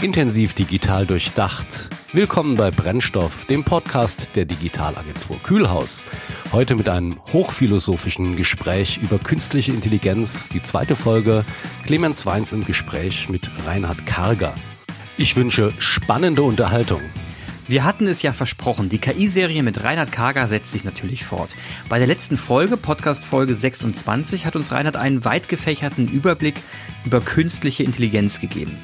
Intensiv digital durchdacht. Willkommen bei Brennstoff, dem Podcast der Digitalagentur Kühlhaus. Heute mit einem hochphilosophischen Gespräch über künstliche Intelligenz. Die zweite Folge Clemens Weins im Gespräch mit Reinhard Karger. Ich wünsche spannende Unterhaltung. Wir hatten es ja versprochen, die KI-Serie mit Reinhard Kager setzt sich natürlich fort. Bei der letzten Folge, Podcast Folge 26, hat uns Reinhard einen weit gefächerten Überblick über künstliche Intelligenz gegeben.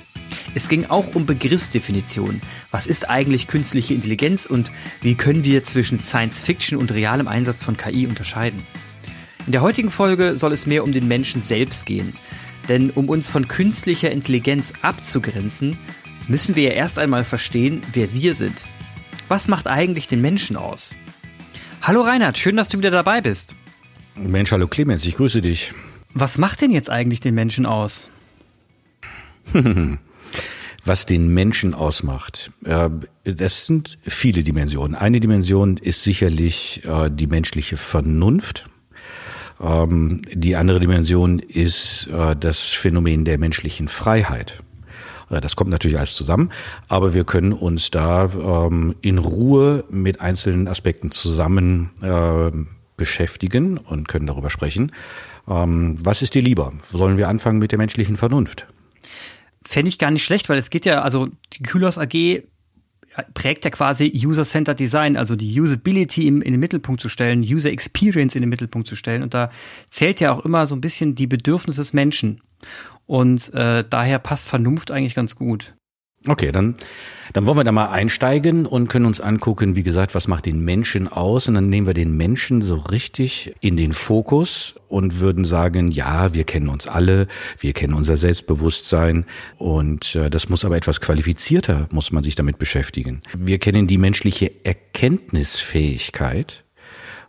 Es ging auch um Begriffsdefinitionen. Was ist eigentlich künstliche Intelligenz und wie können wir zwischen Science Fiction und realem Einsatz von KI unterscheiden? In der heutigen Folge soll es mehr um den Menschen selbst gehen. Denn um uns von künstlicher Intelligenz abzugrenzen, müssen wir ja erst einmal verstehen, wer wir sind. Was macht eigentlich den Menschen aus? Hallo Reinhard, schön, dass du wieder dabei bist. Mensch, hallo Clemens, ich grüße dich. Was macht denn jetzt eigentlich den Menschen aus? was den Menschen ausmacht. Äh, das sind viele Dimensionen. Eine Dimension ist sicherlich äh, die menschliche Vernunft. Ähm, die andere Dimension ist äh, das Phänomen der menschlichen Freiheit. Das kommt natürlich alles zusammen, aber wir können uns da ähm, in Ruhe mit einzelnen Aspekten zusammen beschäftigen und können darüber sprechen. Ähm, was ist dir lieber? Sollen wir anfangen mit der menschlichen Vernunft? Fände ich gar nicht schlecht, weil es geht ja, also die Kühlhaus AG prägt ja quasi User-Centered Design, also die Usability im, in den Mittelpunkt zu stellen, User Experience in den Mittelpunkt zu stellen. Und da zählt ja auch immer so ein bisschen die Bedürfnisse des Menschen. Und äh, daher passt Vernunft eigentlich ganz gut. Okay, dann, dann wollen wir da mal einsteigen und können uns angucken, wie gesagt, was macht den Menschen aus? Und dann nehmen wir den Menschen so richtig in den Fokus und würden sagen, ja, wir kennen uns alle, wir kennen unser Selbstbewusstsein und äh, das muss aber etwas qualifizierter, muss man sich damit beschäftigen. Wir kennen die menschliche Erkenntnisfähigkeit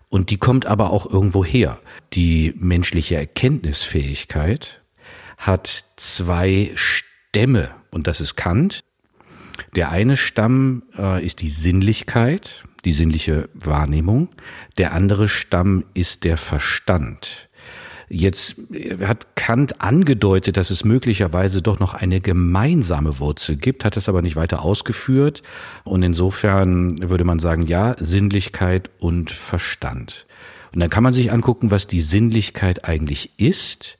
und die kommt aber auch irgendwo her. Die menschliche Erkenntnisfähigkeit hat zwei Stämme und das ist Kant. Der eine Stamm äh, ist die Sinnlichkeit, die sinnliche Wahrnehmung. Der andere Stamm ist der Verstand. Jetzt äh, hat Kant angedeutet, dass es möglicherweise doch noch eine gemeinsame Wurzel gibt, hat das aber nicht weiter ausgeführt. Und insofern würde man sagen, ja, Sinnlichkeit und Verstand. Und dann kann man sich angucken, was die Sinnlichkeit eigentlich ist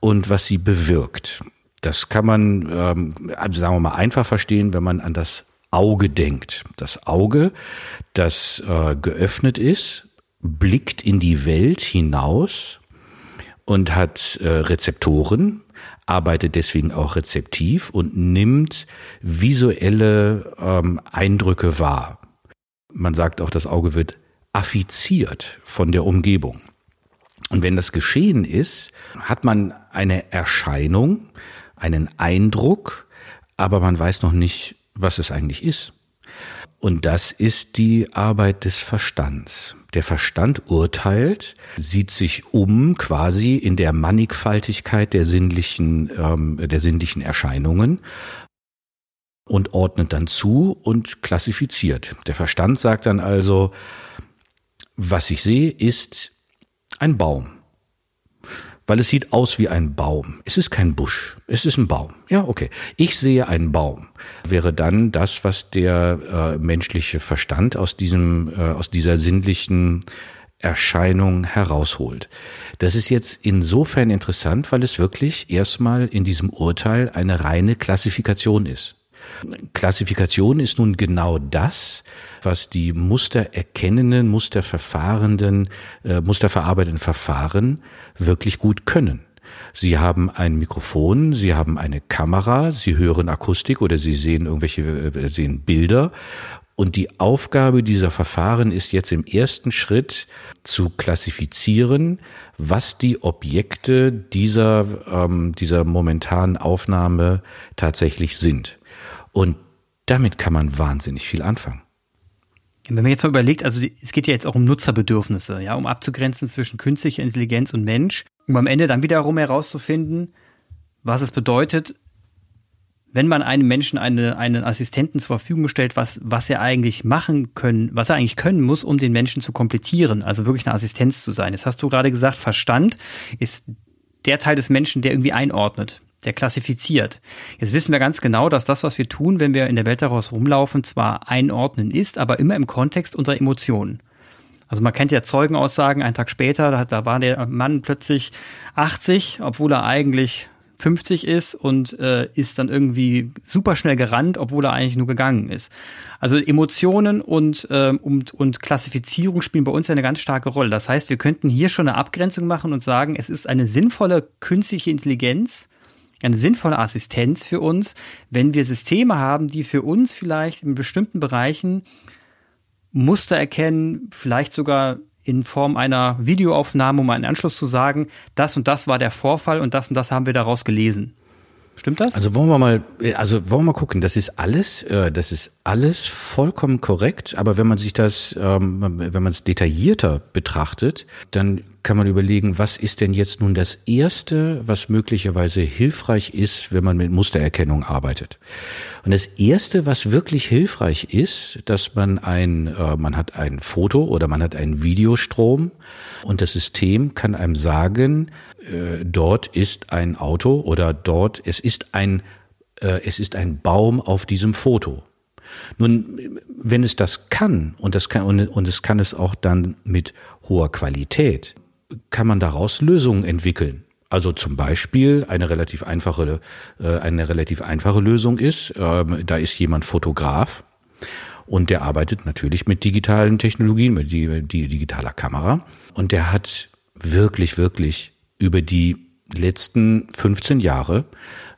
und was sie bewirkt. Das kann man, ähm, also sagen wir mal, einfach verstehen, wenn man an das Auge denkt. Das Auge, das äh, geöffnet ist, blickt in die Welt hinaus und hat äh, Rezeptoren, arbeitet deswegen auch rezeptiv und nimmt visuelle ähm, Eindrücke wahr. Man sagt auch, das Auge wird affiziert von der Umgebung. Und wenn das geschehen ist, hat man eine Erscheinung, einen Eindruck, aber man weiß noch nicht, was es eigentlich ist. Und das ist die Arbeit des Verstands. Der Verstand urteilt, sieht sich um quasi in der Mannigfaltigkeit der sinnlichen, ähm, der sinnlichen Erscheinungen und ordnet dann zu und klassifiziert. Der Verstand sagt dann also, was ich sehe, ist ein Baum weil es sieht aus wie ein Baum. Es ist kein Busch, es ist ein Baum. Ja, okay. Ich sehe einen Baum. Wäre dann das, was der äh, menschliche Verstand aus diesem, äh, aus dieser sinnlichen Erscheinung herausholt. Das ist jetzt insofern interessant, weil es wirklich erstmal in diesem Urteil eine reine Klassifikation ist. Klassifikation ist nun genau das, was die mustererkennenden, musterverfahrenden, äh, musterverarbeitenden Verfahren wirklich gut können. Sie haben ein Mikrofon, Sie haben eine Kamera, Sie hören Akustik oder Sie sehen irgendwelche, äh, sehen Bilder. Und die Aufgabe dieser Verfahren ist jetzt im ersten Schritt zu klassifizieren, was die Objekte dieser, ähm, dieser momentanen Aufnahme tatsächlich sind. Und damit kann man wahnsinnig viel anfangen. Wenn man jetzt mal überlegt, also es geht ja jetzt auch um Nutzerbedürfnisse, ja, um abzugrenzen zwischen künstlicher Intelligenz und Mensch, um am Ende dann wiederum herauszufinden, was es bedeutet, wenn man einem Menschen eine, einen Assistenten zur Verfügung stellt, was, was er eigentlich machen können, was er eigentlich können muss, um den Menschen zu komplettieren, also wirklich eine Assistenz zu sein. Jetzt hast du gerade gesagt, Verstand ist der Teil des Menschen, der irgendwie einordnet der klassifiziert. Jetzt wissen wir ganz genau, dass das, was wir tun, wenn wir in der Welt daraus rumlaufen, zwar einordnen ist, aber immer im Kontext unserer Emotionen. Also man kennt ja Zeugenaussagen, einen Tag später, da, da war der Mann plötzlich 80, obwohl er eigentlich 50 ist und äh, ist dann irgendwie super schnell gerannt, obwohl er eigentlich nur gegangen ist. Also Emotionen und, äh, und, und Klassifizierung spielen bei uns eine ganz starke Rolle. Das heißt, wir könnten hier schon eine Abgrenzung machen und sagen, es ist eine sinnvolle künstliche Intelligenz, eine sinnvolle Assistenz für uns, wenn wir Systeme haben, die für uns vielleicht in bestimmten Bereichen Muster erkennen, vielleicht sogar in Form einer Videoaufnahme, um einen Anschluss zu sagen, das und das war der Vorfall und das und das haben wir daraus gelesen. Stimmt das? Also wollen wir mal, also wollen wir mal gucken. Das ist alles, äh, das ist alles vollkommen korrekt. Aber wenn man sich das, ähm, wenn man es detaillierter betrachtet, dann kann man überlegen, was ist denn jetzt nun das erste, was möglicherweise hilfreich ist, wenn man mit Mustererkennung arbeitet. Und das erste, was wirklich hilfreich ist, dass man ein, äh, man hat ein Foto oder man hat einen Videostrom und das System kann einem sagen, äh, dort ist ein Auto oder dort, es ist ein, äh, es ist ein Baum auf diesem Foto. Nun, wenn es das kann und das kann und, und es kann es auch dann mit hoher Qualität, kann man daraus Lösungen entwickeln. Also zum Beispiel eine relativ einfache, äh, eine relativ einfache Lösung ist, ähm, da ist jemand Fotograf und der arbeitet natürlich mit digitalen Technologien, mit die, die digitaler Kamera und der hat wirklich, wirklich über die letzten 15 Jahre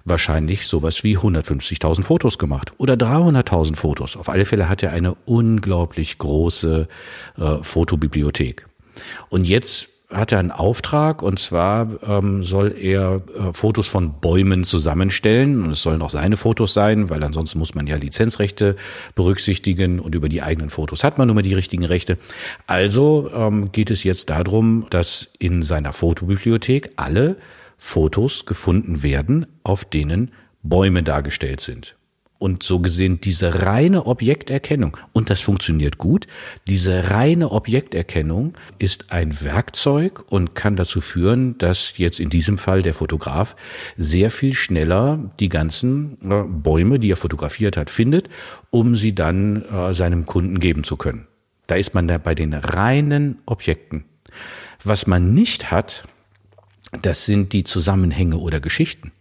wahrscheinlich sowas wie 150.000 Fotos gemacht oder 300.000 Fotos. Auf alle Fälle hat er eine unglaublich große äh, Fotobibliothek. Und jetzt hat er einen Auftrag und zwar ähm, soll er äh, Fotos von Bäumen zusammenstellen und es sollen auch seine Fotos sein, weil ansonsten muss man ja Lizenzrechte berücksichtigen und über die eigenen Fotos hat man nur mal die richtigen Rechte. Also ähm, geht es jetzt darum, dass in seiner Fotobibliothek alle Fotos gefunden werden, auf denen Bäume dargestellt sind. Und so gesehen diese reine Objekterkennung, und das funktioniert gut, diese reine Objekterkennung ist ein Werkzeug und kann dazu führen, dass jetzt in diesem Fall der Fotograf sehr viel schneller die ganzen äh, Bäume, die er fotografiert hat, findet, um sie dann äh, seinem Kunden geben zu können. Da ist man da bei den reinen Objekten. Was man nicht hat, das sind die Zusammenhänge oder Geschichten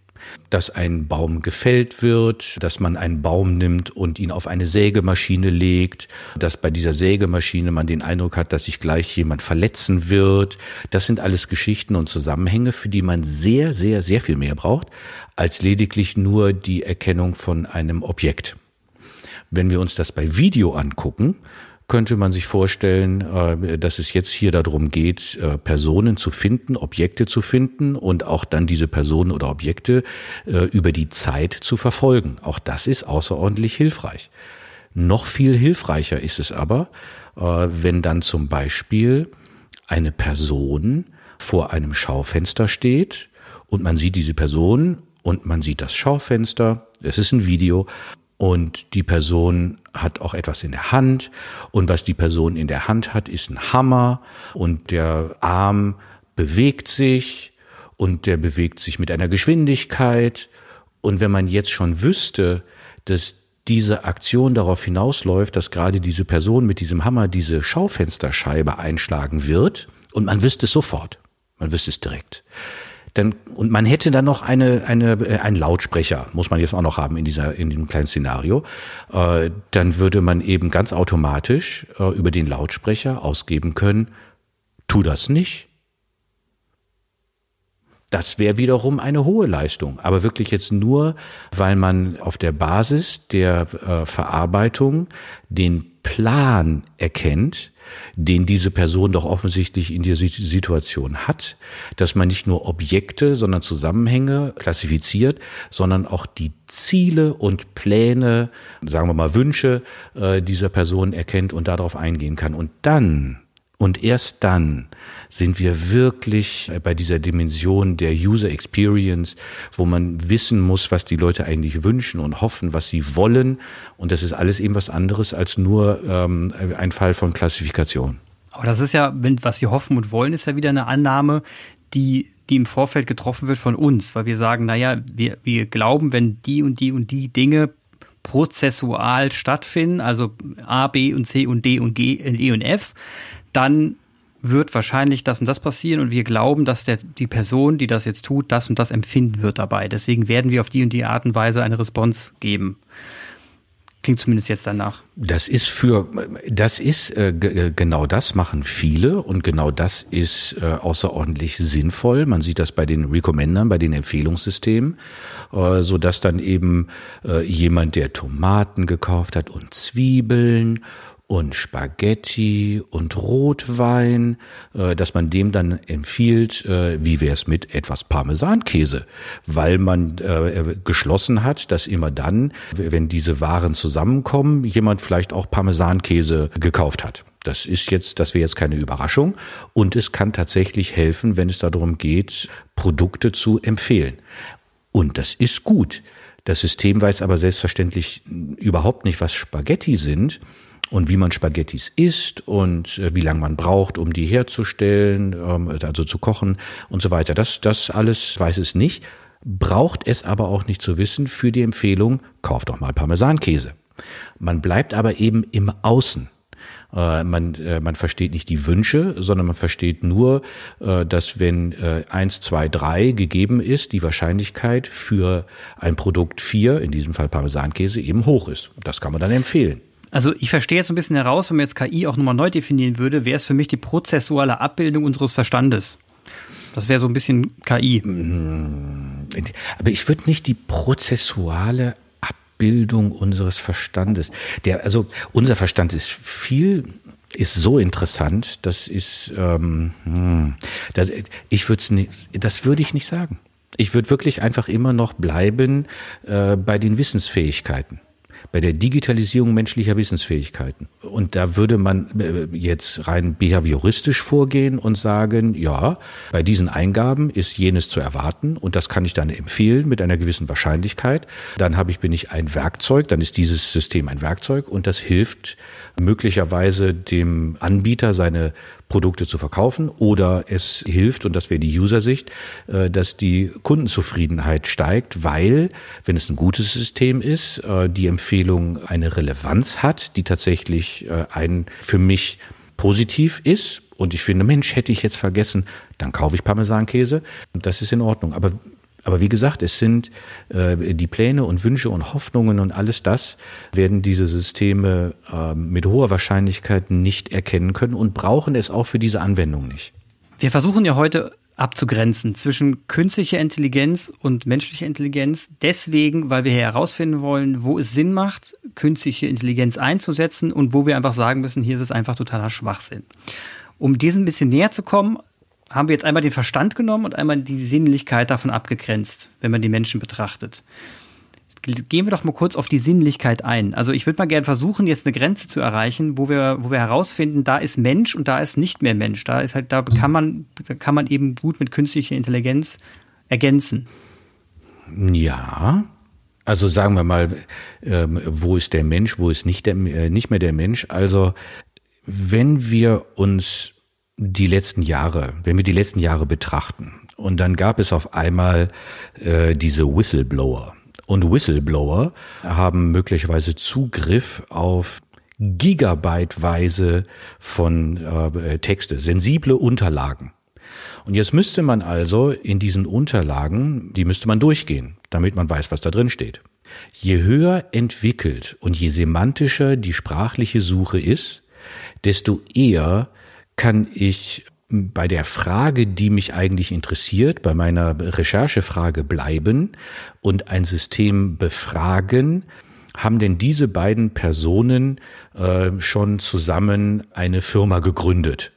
dass ein Baum gefällt wird, dass man einen Baum nimmt und ihn auf eine Sägemaschine legt, dass bei dieser Sägemaschine man den Eindruck hat, dass sich gleich jemand verletzen wird. Das sind alles Geschichten und Zusammenhänge, für die man sehr, sehr, sehr viel mehr braucht, als lediglich nur die Erkennung von einem Objekt. Wenn wir uns das bei Video angucken, könnte man sich vorstellen, äh, dass es jetzt hier darum geht, äh, Personen zu finden, Objekte zu finden und auch dann diese Personen oder Objekte äh, über die Zeit zu verfolgen. Auch das ist außerordentlich hilfreich. Noch viel hilfreicher ist es aber, wenn dann zum Beispiel eine Person vor einem Schaufenster steht und man sieht diese Person und man sieht das Schaufenster, es ist ein Video und die Person hat auch etwas in der Hand. Und was die Person in der Hand hat, ist ein Hammer. Und der Arm bewegt sich. Und der bewegt sich mit einer Geschwindigkeit. Und wenn man jetzt schon wüsste, dass diese Aktion darauf hinausläuft, dass gerade diese Person mit diesem Hammer diese Schaufensterscheibe einschlagen wird und man wüsste es sofort, man wüsste es direkt dann, und man hätte dann noch eine, eine, äh, einen Lautsprecher, muss man jetzt auch noch haben in dieser, in dem kleinen Szenario. Äh, dann würde man eben ganz automatisch äh, über den Lautsprecher ausgeben können, tu das nicht. Das wäre wiederum eine hohe Leistung, aber wirklich jetzt nur, weil man auf der Basis der äh, Verarbeitung den Plan erkennt, den diese Person doch offensichtlich in dieser Situation hat, dass man nicht nur Objekte, sondern Zusammenhänge klassifiziert, sondern auch die Ziele und Pläne, sagen wir mal Wünsche äh, dieser Person erkennt und darauf eingehen kann. Und dann und erst dann sind wir wirklich bei dieser Dimension der User Experience, wo man wissen muss, was die Leute eigentlich wünschen und hoffen, was sie wollen. Und das ist alles eben was anderes als nur ähm, ein Fall von Klassifikation. Aber das ist ja, was sie hoffen und wollen, ist ja wieder eine Annahme, die die im Vorfeld getroffen wird von uns, weil wir sagen, naja, wir, wir glauben, wenn die und die und die Dinge prozessual stattfinden, also A, B und C und D und G, E und F, dann wird wahrscheinlich das und das passieren und wir glauben, dass der, die Person, die das jetzt tut, das und das empfinden wird dabei. Deswegen werden wir auf die und die Art und Weise eine Response geben. Klingt zumindest jetzt danach. Das ist für, das ist äh, genau das machen viele und genau das ist äh, außerordentlich sinnvoll. Man sieht das bei den Recommendern, bei den Empfehlungssystemen, äh, so dass dann eben äh, jemand, der Tomaten gekauft hat und Zwiebeln und Spaghetti und Rotwein, äh, dass man dem dann empfiehlt, äh, wie wäre es mit etwas Parmesankäse, weil man äh, geschlossen hat, dass immer dann, wenn diese Waren zusammenkommen, jemand vielleicht auch Parmesankäse gekauft hat. Das ist jetzt, das wäre jetzt keine Überraschung und es kann tatsächlich helfen, wenn es darum geht, Produkte zu empfehlen. Und das ist gut. Das System weiß aber selbstverständlich überhaupt nicht, was Spaghetti sind und wie man Spaghettis isst und äh, wie lange man braucht, um die herzustellen, ähm, also zu kochen und so weiter. Das, das alles weiß es nicht, braucht es aber auch nicht zu wissen für die Empfehlung, kauft doch mal Parmesankäse. Man bleibt aber eben im Außen. Äh, man, äh, man versteht nicht die Wünsche, sondern man versteht nur, äh, dass wenn 1, 2, 3 gegeben ist, die Wahrscheinlichkeit für ein Produkt 4, in diesem Fall Parmesankäse, eben hoch ist. Das kann man dann empfehlen. Also ich verstehe jetzt ein bisschen heraus, wenn man jetzt KI auch nochmal neu definieren würde, wäre es für mich die prozessuale Abbildung unseres Verstandes. Das wäre so ein bisschen KI. Mm, aber ich würde nicht die prozessuale Abbildung unseres Verstandes. Der, also unser Verstand ist viel ist so interessant, das ist, ähm, hm, das, ich würde nicht, das würde ich nicht sagen. Ich würde wirklich einfach immer noch bleiben äh, bei den Wissensfähigkeiten bei der Digitalisierung menschlicher Wissensfähigkeiten. Und da würde man äh, jetzt rein behavioristisch vorgehen und sagen, ja, bei diesen Eingaben ist jenes zu erwarten und das kann ich dann empfehlen mit einer gewissen Wahrscheinlichkeit. Dann habe ich, bin ich ein Werkzeug, dann ist dieses System ein Werkzeug und das hilft möglicherweise dem Anbieter seine Produkte zu verkaufen oder es hilft, und das wäre die User-Sicht, äh, dass die Kundenzufriedenheit steigt, weil, wenn es ein gutes System ist, äh, die Empfehlung eine Relevanz hat, die tatsächlich äh, ein für mich positiv ist und ich finde, Mensch, hätte ich jetzt vergessen, dann kaufe ich Parmesankäse. Und das ist in Ordnung. Aber aber wie gesagt, es sind äh, die Pläne und Wünsche und Hoffnungen und alles das werden diese Systeme äh, mit hoher Wahrscheinlichkeit nicht erkennen können und brauchen es auch für diese Anwendung nicht. Wir versuchen ja heute abzugrenzen zwischen künstlicher Intelligenz und menschlicher Intelligenz. Deswegen, weil wir hier herausfinden wollen, wo es Sinn macht, künstliche Intelligenz einzusetzen und wo wir einfach sagen müssen, hier ist es einfach totaler Schwachsinn. Um diesem ein bisschen näher zu kommen, haben wir jetzt einmal den Verstand genommen und einmal die Sinnlichkeit davon abgegrenzt, wenn man die Menschen betrachtet. Gehen wir doch mal kurz auf die Sinnlichkeit ein. Also ich würde mal gerne versuchen, jetzt eine Grenze zu erreichen, wo wir, wo wir herausfinden, da ist Mensch und da ist nicht mehr Mensch. Da ist halt, da kann man, da kann man eben gut mit künstlicher Intelligenz ergänzen. Ja, also sagen wir mal, ähm, wo ist der Mensch, wo ist nicht, der, äh, nicht mehr der Mensch? Also wenn wir uns die letzten Jahre, wenn wir die letzten Jahre betrachten, und dann gab es auf einmal äh, diese Whistleblower. Und Whistleblower haben möglicherweise Zugriff auf Gigabyteweise von äh, Texte, sensible Unterlagen. Und jetzt müsste man also in diesen Unterlagen, die müsste man durchgehen, damit man weiß, was da drin steht. Je höher entwickelt und je semantischer die sprachliche Suche ist, desto eher kann ich bei der Frage, die mich eigentlich interessiert, bei meiner Recherchefrage bleiben und ein System befragen, haben denn diese beiden Personen äh, schon zusammen eine Firma gegründet?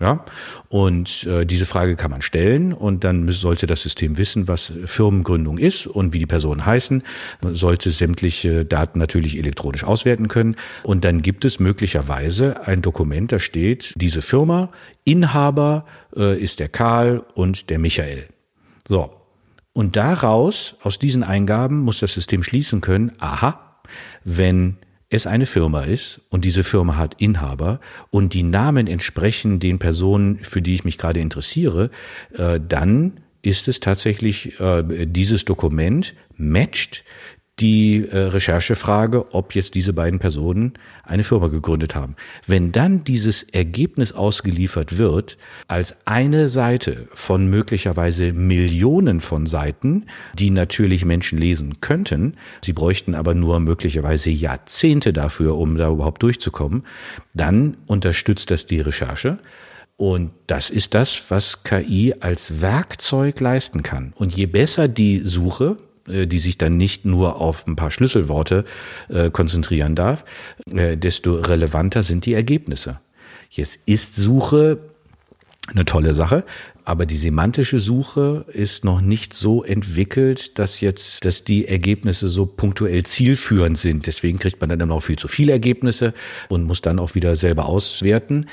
Ja, und äh, diese Frage kann man stellen und dann sollte das System wissen, was Firmengründung ist und wie die Personen heißen, sollte sämtliche Daten natürlich elektronisch auswerten können. Und dann gibt es möglicherweise ein Dokument, da steht, diese Firma, Inhaber äh, ist der Karl und der Michael. So, und daraus, aus diesen Eingaben, muss das System schließen können, aha, wenn es eine Firma ist und diese Firma hat Inhaber und die Namen entsprechen den Personen, für die ich mich gerade interessiere, äh, dann ist es tatsächlich äh, dieses Dokument matcht die äh, Recherchefrage, ob jetzt diese beiden Personen eine Firma gegründet haben. Wenn dann dieses Ergebnis ausgeliefert wird als eine Seite von möglicherweise Millionen von Seiten, die natürlich Menschen lesen könnten, sie bräuchten aber nur möglicherweise Jahrzehnte dafür, um da überhaupt durchzukommen, dann unterstützt das die Recherche. Und das ist das, was KI als Werkzeug leisten kann. Und je besser die Suche, die sich dann nicht nur auf ein paar Schlüsselworte äh, konzentrieren darf, äh, desto relevanter sind die Ergebnisse. Jetzt ist Suche eine tolle Sache, aber die semantische Suche ist noch nicht so entwickelt, dass jetzt, dass die Ergebnisse so punktuell zielführend sind. Deswegen kriegt man dann auch viel zu viele Ergebnisse und muss dann auch wieder selber auswerten.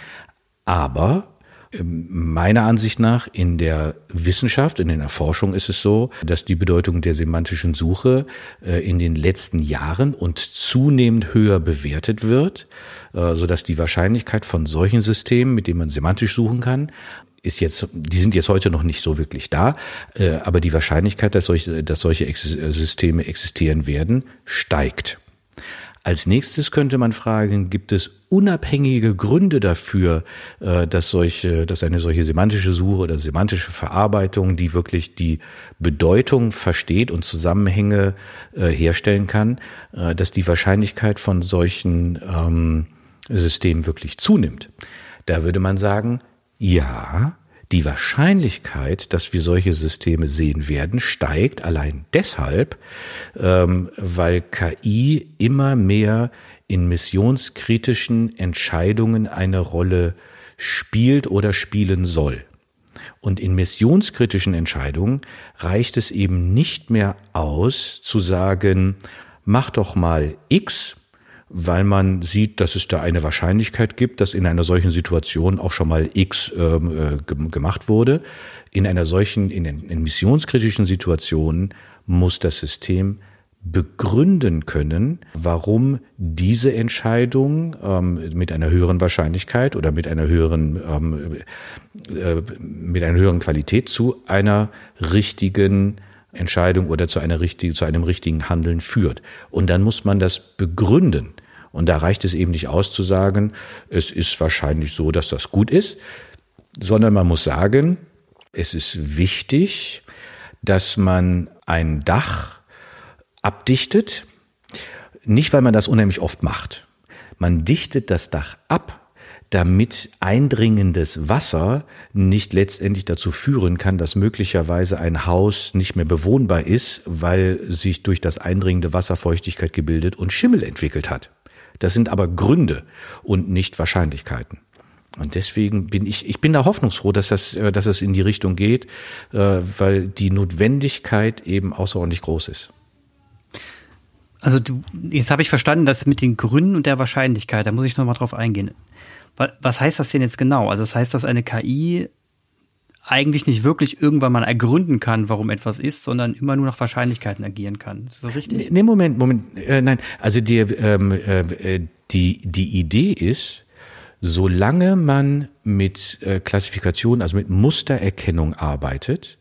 Aber Meiner Ansicht nach in der Wissenschaft, in der Forschung ist es so, dass die Bedeutung der semantischen Suche äh, in den letzten Jahren und zunehmend höher bewertet wird, äh, so dass die Wahrscheinlichkeit von solchen Systemen, mit denen man semantisch suchen kann, ist jetzt, die sind jetzt heute noch nicht so wirklich da, äh, aber die Wahrscheinlichkeit, dass solche, dass solche Systeme existieren werden, steigt. Als nächstes könnte man fragen, gibt es unabhängige Gründe dafür, äh, dass solche, dass eine solche semantische Suche oder semantische Verarbeitung, die wirklich die Bedeutung versteht und Zusammenhänge äh, herstellen kann, äh, dass die Wahrscheinlichkeit von solchen ähm, Systemen wirklich zunimmt. Da würde man sagen, ja, die Wahrscheinlichkeit, dass wir solche Systeme sehen werden, steigt allein deshalb, ähm, weil KI immer mehr in missionskritischen Entscheidungen eine Rolle spielt oder spielen soll. Und in missionskritischen Entscheidungen reicht es eben nicht mehr aus zu sagen, mach doch mal X weil man sieht, dass es da eine Wahrscheinlichkeit gibt, dass in einer solchen Situation auch schon mal X ähm, äh, gemacht wurde. In einer solchen, in, in missionskritischen Situationen muss das System begründen können, warum diese Entscheidung ähm, mit einer höheren Wahrscheinlichkeit oder mit einer höheren ähm, äh, mit einer höheren Qualität zu einer richtigen Entscheidung oder zu einer richtigen, zu einem richtigen Handeln führt. Und dann muss man das begründen. Und da reicht es eben nicht aus zu sagen, es ist wahrscheinlich so, dass das gut ist, sondern man muss sagen, es ist wichtig, dass man ein Dach abdichtet, nicht weil man das unheimlich oft macht. Man dichtet das Dach ab, damit eindringendes Wasser nicht letztendlich dazu führen kann, dass möglicherweise ein Haus nicht mehr bewohnbar ist, weil sich durch das eindringende Wasser Feuchtigkeit gebildet und Schimmel entwickelt hat. Das sind aber Gründe und nicht Wahrscheinlichkeiten. Und deswegen bin ich, ich bin da hoffnungsfroh, dass das, äh, dass es in die Richtung geht, äh, weil die Notwendigkeit eben außerordentlich groß ist. Also du, jetzt habe ich verstanden, dass mit den Gründen und der Wahrscheinlichkeit, da muss ich nochmal drauf eingehen. Was heißt das denn jetzt genau? Also das heißt, dass eine KI eigentlich nicht wirklich irgendwann mal ergründen kann, warum etwas ist, sondern immer nur nach Wahrscheinlichkeiten agieren kann. Ist das richtig? Nee, Moment, Moment. Äh, nein, also die, ähm, äh, die, die Idee ist, solange man mit äh, Klassifikation, also mit Mustererkennung arbeitet,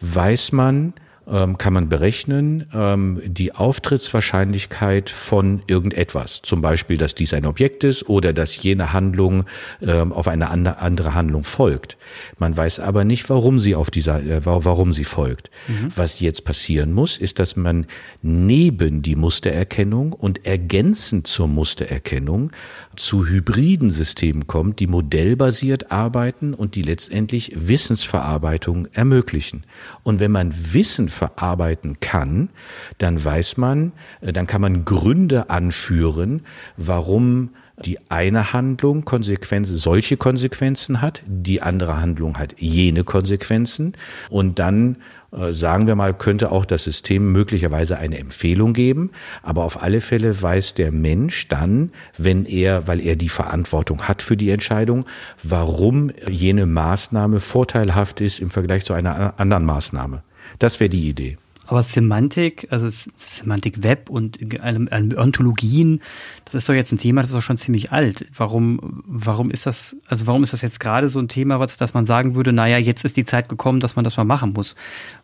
weiß man, ähm, kann man berechnen ähm, die Auftrittswahrscheinlichkeit von irgendetwas. Zum Beispiel, dass dies ein Objekt ist oder dass jene Handlung ähm, auf eine andere Handlung folgt. Man weiß aber nicht, warum sie auf dieser, äh, warum sie folgt. Mhm. Was jetzt passieren muss, ist, dass man neben die Mustererkennung und ergänzend zur Mustererkennung zu hybriden Systemen kommt, die modellbasiert arbeiten und die letztendlich Wissensverarbeitung ermöglichen. Und wenn man Wissen verarbeiten kann, dann weiß man, äh, dann kann man Gründe anführen, warum die eine Handlung Konsequenzen, solche Konsequenzen hat, die andere Handlung hat jene Konsequenzen und dann äh, sagen wir mal, könnte auch das System möglicherweise eine Empfehlung geben, aber auf alle Fälle weiß der Mensch dann, wenn er, weil er die Verantwortung hat für die Entscheidung, warum jene Maßnahme vorteilhaft ist im Vergleich zu einer anderen Maßnahme. Das wäre die Idee. Aber Semantik, also Semantik Web und Ontologien, das ist doch jetzt ein Thema, das ist doch schon ziemlich alt. Warum, warum ist das, also warum ist das jetzt gerade so ein Thema, was, dass man sagen würde, naja, jetzt ist die Zeit gekommen, dass man das mal machen muss?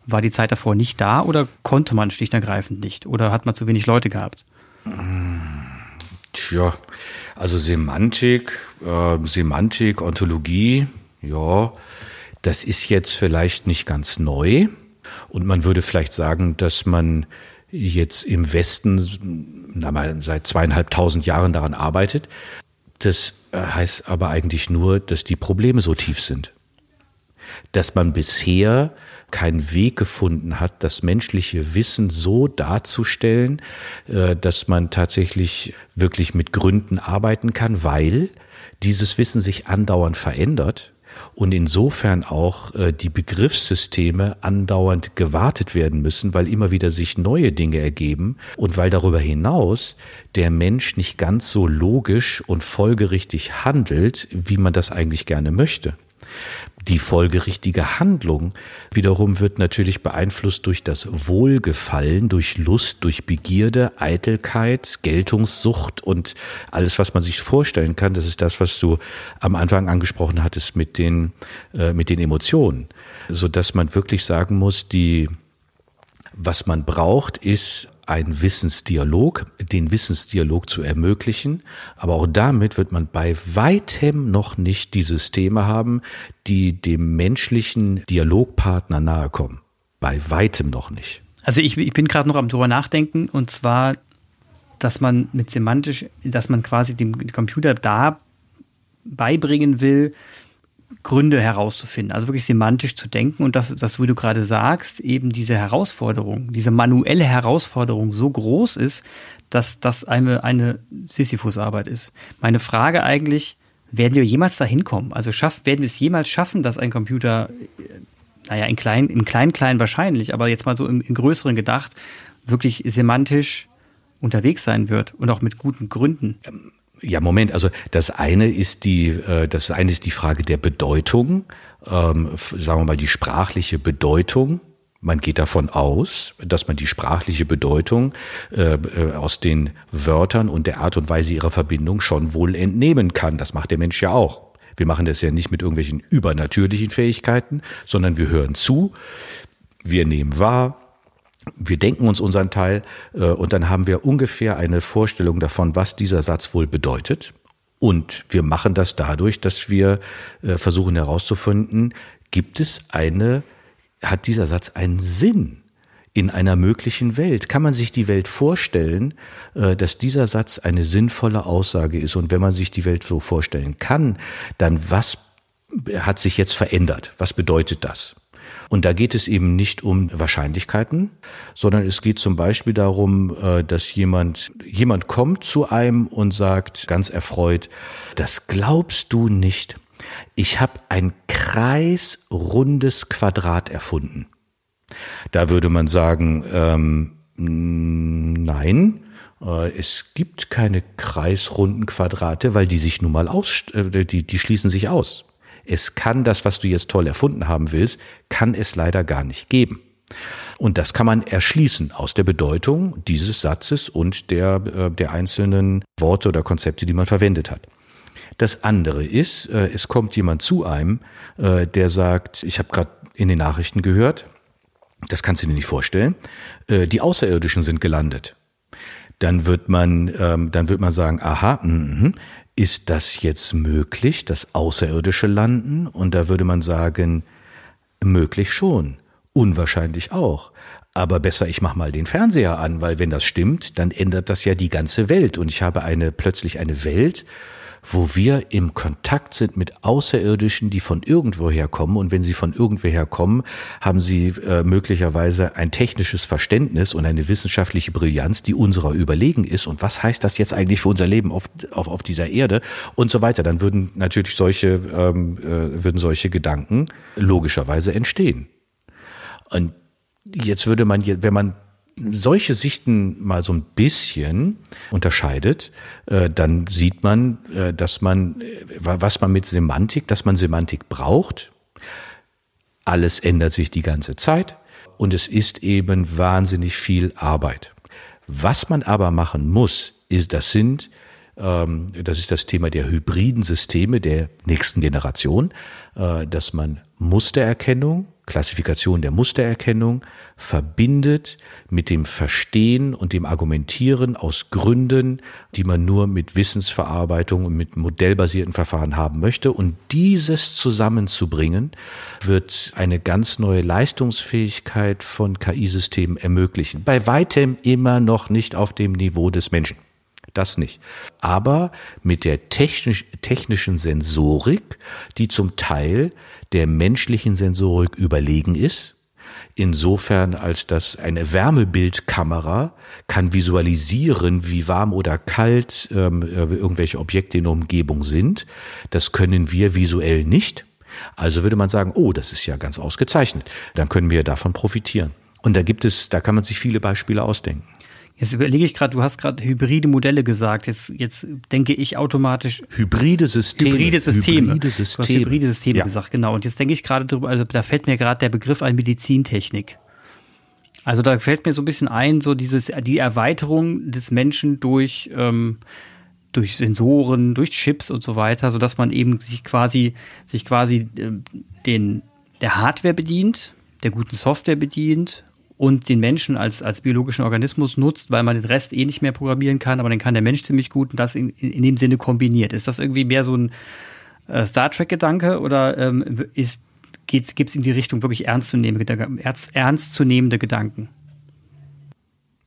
War die Zeit davor nicht da oder konnte man schlicht und ergreifend nicht? Oder hat man zu wenig Leute gehabt? Tja, also Semantik, äh, Semantik, Ontologie, ja, das ist jetzt vielleicht nicht ganz neu. Und man würde vielleicht sagen, dass man jetzt im Westen na mal, seit zweieinhalbtausend Jahren daran arbeitet. Das heißt aber eigentlich nur, dass die Probleme so tief sind. Dass man bisher keinen Weg gefunden hat, das menschliche Wissen so darzustellen, äh, dass man tatsächlich wirklich mit Gründen arbeiten kann, weil dieses Wissen sich andauernd verändert und insofern auch äh, die Begriffssysteme andauernd gewartet werden müssen, weil immer wieder sich neue Dinge ergeben und weil darüber hinaus der Mensch nicht ganz so logisch und folgerichtig handelt, wie man das eigentlich gerne möchte. Die folgerichtige Handlung wiederum wird natürlich beeinflusst durch das Wohlgefallen, durch Lust, durch Begierde, Eitelkeit, Geltungssucht und alles, was man sich vorstellen kann. Das ist das, was du am Anfang angesprochen hattest mit den, äh, mit den Emotionen. So dass man wirklich sagen muss, die, was man braucht, ist ein Wissensdialog, den Wissensdialog zu ermöglichen. Aber auch damit wird man bei weitem noch nicht die Systeme haben, die dem menschlichen Dialogpartner nahe kommen. Bei weitem noch nicht. Also ich, ich bin gerade noch am drüber nachdenken und zwar, dass man mit semantisch, dass man quasi dem Computer da beibringen will, Gründe herauszufinden, also wirklich semantisch zu denken und dass, dass wie du gerade sagst, eben diese Herausforderung, diese manuelle Herausforderung so groß ist, dass das eine, eine Sisyphus-Arbeit ist. Meine Frage eigentlich, werden wir jemals dahin kommen? Also schaff, werden wir es jemals schaffen, dass ein Computer, äh, naja, in klein, im klein, klein wahrscheinlich, aber jetzt mal so im, im größeren gedacht, wirklich semantisch unterwegs sein wird und auch mit guten Gründen? Ja, Moment. Also das eine ist die, äh, das eine ist die Frage der Bedeutung, ähm, sagen wir mal die sprachliche Bedeutung. Man geht davon aus, dass man die sprachliche Bedeutung äh, äh, aus den Wörtern und der Art und Weise ihrer Verbindung schon wohl entnehmen kann. Das macht der Mensch ja auch. Wir machen das ja nicht mit irgendwelchen übernatürlichen Fähigkeiten, sondern wir hören zu, wir nehmen wahr, wir denken uns unseren Teil äh, und dann haben wir ungefähr eine Vorstellung davon, was dieser Satz wohl bedeutet. Und wir machen das dadurch, dass wir äh, versuchen herauszufinden, gibt es eine, hat dieser Satz einen Sinn in einer möglichen Welt? Kann man sich die Welt vorstellen, äh, dass dieser Satz eine sinnvolle Aussage ist? Und wenn man sich die Welt so vorstellen kann, dann was hat sich jetzt verändert? Was bedeutet das? Und da geht es eben nicht um Wahrscheinlichkeiten, sondern es geht zum Beispiel darum, äh, dass jemand, jemand kommt zu einem und sagt ganz erfreut, das glaubst du nicht. Ich habe ein kreisrundes Quadrat erfunden. Da würde man sagen, ähm, nein, äh, es gibt keine kreisrunden Quadrate, weil die sich nun mal aus, äh, die, die schließen sich aus. Es kann das, was du jetzt toll erfunden haben willst, kann es leider gar nicht geben. Und das kann man erschließen aus der Bedeutung dieses Satzes und der, äh, der einzelnen Worte oder Konzepte, die man verwendet hat. Das andere ist, äh, es kommt jemand zu einem, äh, der sagt, ich habe gerade in den Nachrichten gehört, das kannst du dir nicht vorstellen, die Außerirdischen sind gelandet. Dann wird man, ähm, dann wird man sagen, aha, mh, ist das jetzt möglich, das Außerirdische landen? Und da würde man sagen, möglich schon, unwahrscheinlich auch. Aber besser, ich mach mal den Fernseher an, weil wenn das stimmt, dann ändert das ja die ganze Welt. Und ich habe eine plötzlich eine Welt, wo wir im Kontakt sind mit Außerirdischen, die von irgendwoher kommen. Und wenn sie von irgendwoher kommen, haben sie äh, möglicherweise ein technisches Verständnis und eine wissenschaftliche Brillanz, die unserer überlegen ist. Und was heißt das jetzt eigentlich für unser Leben auf, auf, auf dieser Erde und so weiter? Dann würden natürlich solche, ähm, äh, würden solche Gedanken logischerweise entstehen. Und jetzt würde man, wenn man solche Sichten mal so ein bisschen unterscheidet, äh, dann sieht man, äh, dass man, äh, was man mit Semantik, dass man Semantik braucht. Alles ändert sich die ganze Zeit. und es ist eben wahnsinnig viel Arbeit. Was man aber machen muss, ist, das sind ähm, das ist das Thema der hybriden Systeme der nächsten Generation, dass man Mustererkennung, Klassifikation der Mustererkennung verbindet mit dem Verstehen und dem Argumentieren aus Gründen, die man nur mit Wissensverarbeitung und mit modellbasierten Verfahren haben möchte. Und dieses zusammenzubringen, wird eine ganz neue Leistungsfähigkeit von KI-Systemen ermöglichen. Bei weitem immer noch nicht auf dem Niveau des Menschen. Das nicht. Aber mit der technisch, technischen Sensorik, die zum Teil der menschlichen Sensorik überlegen ist, insofern als dass eine Wärmebildkamera kann visualisieren, wie warm oder kalt ähm, äh, irgendwelche Objekte in der Umgebung sind. Das können wir visuell nicht. Also würde man sagen, oh, das ist ja ganz ausgezeichnet. Dann können wir davon profitieren. Und da gibt es, da kann man sich viele Beispiele ausdenken. Jetzt überlege ich gerade, du hast gerade hybride Modelle gesagt. Jetzt, jetzt denke ich automatisch. Hybride Systeme. Hybride Systeme. Hybride Systeme. Du hast hybride Systeme ja. gesagt, genau. Und jetzt denke ich gerade drüber, also da fällt mir gerade der Begriff ein Medizintechnik. Also da fällt mir so ein bisschen ein, so dieses, die Erweiterung des Menschen durch, ähm, durch Sensoren, durch Chips und so weiter, so dass man eben sich quasi, sich quasi äh, den, der Hardware bedient, der guten Software bedient und den Menschen als, als biologischen Organismus nutzt, weil man den Rest eh nicht mehr programmieren kann, aber dann kann der Mensch ziemlich gut und das in, in dem Sinne kombiniert. Ist das irgendwie mehr so ein äh, Star Trek-Gedanke oder ähm, gibt es in die Richtung wirklich ernstzunehmende, ernst, ernstzunehmende Gedanken?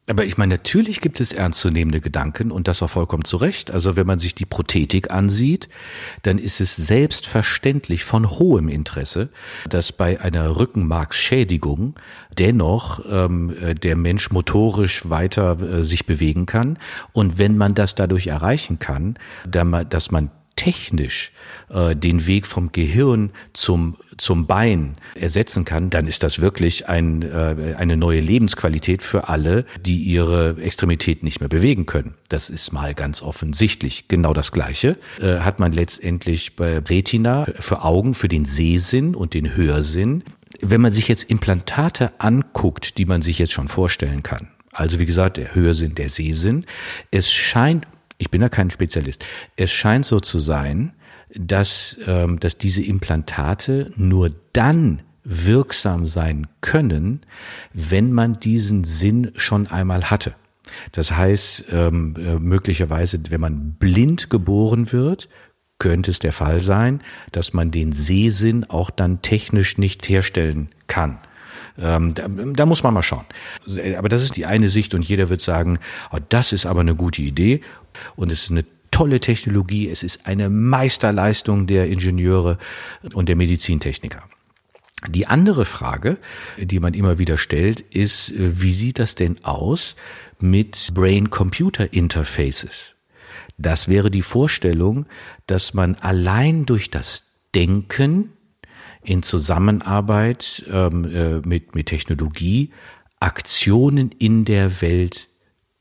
Aber ich meine, natürlich gibt es ernstzunehmende Gedanken und das auch vollkommen zu Recht. Also wenn man sich die Prothetik ansieht, dann ist es selbstverständlich von hohem Interesse, dass bei einer Rückenmarksschädigung dennoch ähm, äh, der Mensch motorisch weiter äh, sich bewegen kann. Und wenn man das dadurch erreichen kann, dass man technisch äh, den Weg vom Gehirn zum, zum Bein ersetzen kann, dann ist das wirklich ein, äh, eine neue Lebensqualität für alle, die ihre Extremität nicht mehr bewegen können. Das ist mal ganz offensichtlich. Genau das Gleiche äh, hat man letztendlich bei Retina für Augen, für den Sehsinn und den Hörsinn. Wenn man sich jetzt Implantate anguckt, die man sich jetzt schon vorstellen kann, also wie gesagt, der Hörsinn, der Sehsinn. Es scheint ich bin da kein Spezialist. Es scheint so zu sein, dass, ähm, dass diese Implantate nur dann wirksam sein können, wenn man diesen Sinn schon einmal hatte. Das heißt, ähm, äh, möglicherweise, wenn man blind geboren wird, könnte es der Fall sein, dass man den Sehsinn auch dann technisch nicht herstellen kann. Ähm, da, da, muss man mal schauen. Aber das ist die eine Sicht und jeder wird sagen, oh, das ist aber eine gute Idee und es ist eine tolle Technologie, es ist eine Meisterleistung der Ingenieure und der Medizintechniker. Die andere Frage, die man immer wieder stellt, ist, wie sieht das denn aus mit Brain-Computer-Interfaces? Das wäre die Vorstellung, dass man allein durch das Denken in Zusammenarbeit ähm, äh, mit, mit Technologie Aktionen in der Welt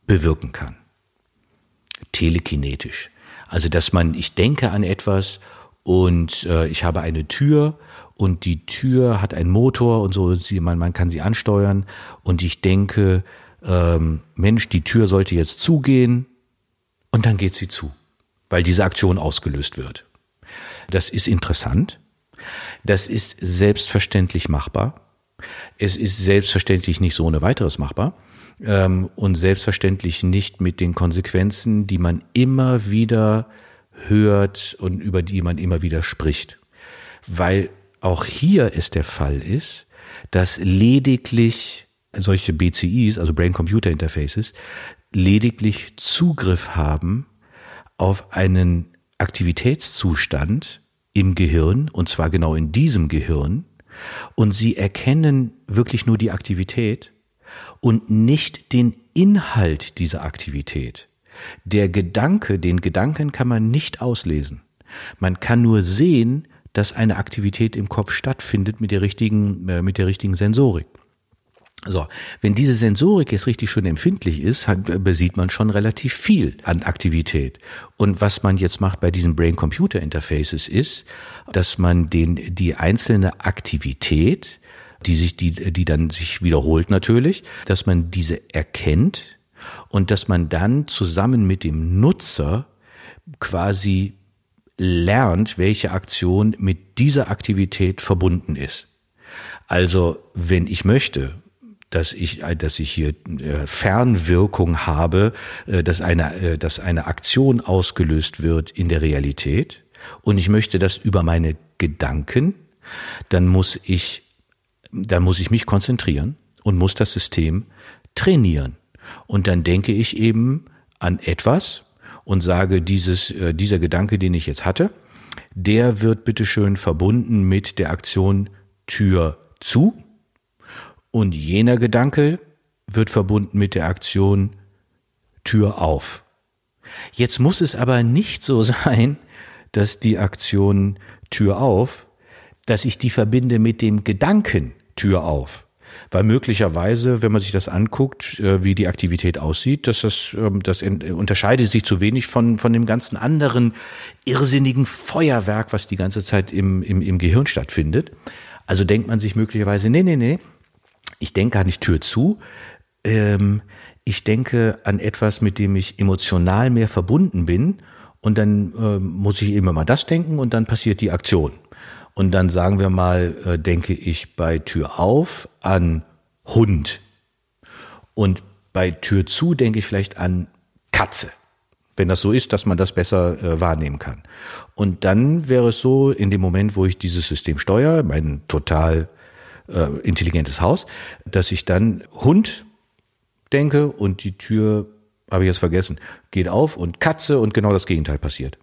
bewirken kann. Telekinetisch. Also, dass man, ich denke an etwas und äh, ich habe eine Tür und die Tür hat einen Motor und so, sie, man, man kann sie ansteuern und ich denke, ähm, Mensch, die Tür sollte jetzt zugehen und dann geht sie zu, weil diese Aktion ausgelöst wird. Das ist interessant. Das ist selbstverständlich machbar. Es ist selbstverständlich nicht so ohne weiteres machbar ähm, und selbstverständlich nicht mit den Konsequenzen, die man immer wieder hört und über die man immer wieder spricht. Weil auch hier es der Fall ist, dass lediglich solche BCIs, also Brain-Computer Interfaces, lediglich Zugriff haben auf einen Aktivitätszustand, im Gehirn, und zwar genau in diesem Gehirn, und sie erkennen wirklich nur die Aktivität und nicht den Inhalt dieser Aktivität. Der Gedanke, den Gedanken kann man nicht auslesen. Man kann nur sehen, dass eine Aktivität im Kopf stattfindet mit der richtigen, äh, mit der richtigen Sensorik. So, wenn diese Sensorik jetzt richtig schön empfindlich ist, hat, besieht man schon relativ viel an Aktivität. Und was man jetzt macht bei diesen Brain-Computer-Interfaces ist, dass man den, die einzelne Aktivität die sich, die, die dann sich wiederholt natürlich, dass man diese erkennt und dass man dann zusammen mit dem Nutzer quasi lernt, welche Aktion mit dieser Aktivität verbunden ist. Also, wenn ich möchte, dass ich, dass ich hier äh, Fernwirkung habe, äh, dass eine, äh, dass eine Aktion ausgelöst wird in der Realität und ich möchte das über meine Gedanken, dann muss ich, dann muss ich mich konzentrieren und muss das System trainieren. Und dann denke ich eben an etwas und sage, dieses, dieser Gedanke, den ich jetzt hatte, der wird bitteschön verbunden mit der Aktion Tür zu und jener Gedanke wird verbunden mit der Aktion Tür auf. Jetzt muss es aber nicht so sein, dass die Aktion Tür auf, dass ich die verbinde mit dem Gedanken Tür auf. Weil möglicherweise, wenn man sich das anguckt, äh, wie die Aktivität aussieht, dass das, ähm, das unterscheidet sich zu wenig von, von dem ganzen anderen irrsinnigen Feuerwerk, was die ganze Zeit im, im, im Gehirn stattfindet. Also denkt man sich möglicherweise, nee, nee, nee, ich denke gar nicht Tür zu. Ähm, ich denke an etwas, mit dem ich emotional mehr verbunden bin. Und dann äh, muss ich immer mal das denken und dann passiert die Aktion. Und dann sagen wir mal, äh, denke ich bei Tür auf an Hund. Und bei Tür zu denke ich vielleicht an Katze. Wenn das so ist, dass man das besser äh, wahrnehmen kann. Und dann wäre es so, in dem Moment, wo ich dieses System steuere, mein total äh, intelligentes Haus, dass ich dann Hund denke und die Tür, habe ich jetzt vergessen, geht auf und Katze und genau das Gegenteil passiert.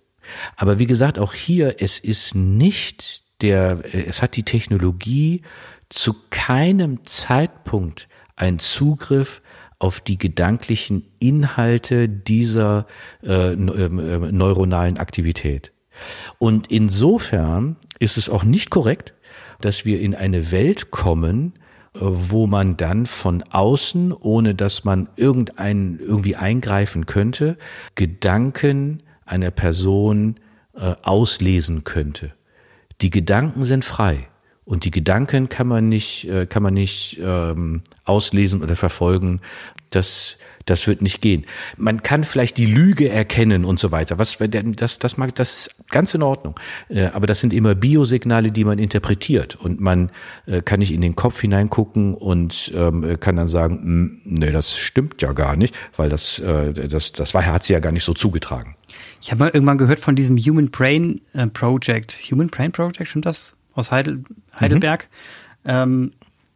Aber wie gesagt, auch hier, es ist nicht der, es hat die Technologie zu keinem Zeitpunkt ein Zugriff auf die gedanklichen Inhalte dieser äh, neuronalen Aktivität. Und insofern ist es auch nicht korrekt, dass wir in eine Welt kommen, äh, wo man dann von außen, ohne dass man irgendein, irgendwie eingreifen könnte, Gedanken einer Person äh, auslesen könnte. Die Gedanken sind frei. Und die Gedanken kann man nicht, äh, kann man nicht ähm, auslesen oder verfolgen. Das, das wird nicht gehen. Man kann vielleicht die Lüge erkennen und so weiter. Was, das, das mag, das ist ganz in Ordnung. Äh, aber das sind immer Biosignale, die man interpretiert und man äh, kann nicht in den Kopf hineingucken und ähm, kann dann sagen, hm, nee, das stimmt ja gar nicht, weil das, das, das war, hat sie ja gar nicht so zugetragen. Ich habe mal irgendwann gehört von diesem Human Brain Project. Human Brain Project, stimmt das? Aus Heidel, Heidelberg. Mhm. Ähm,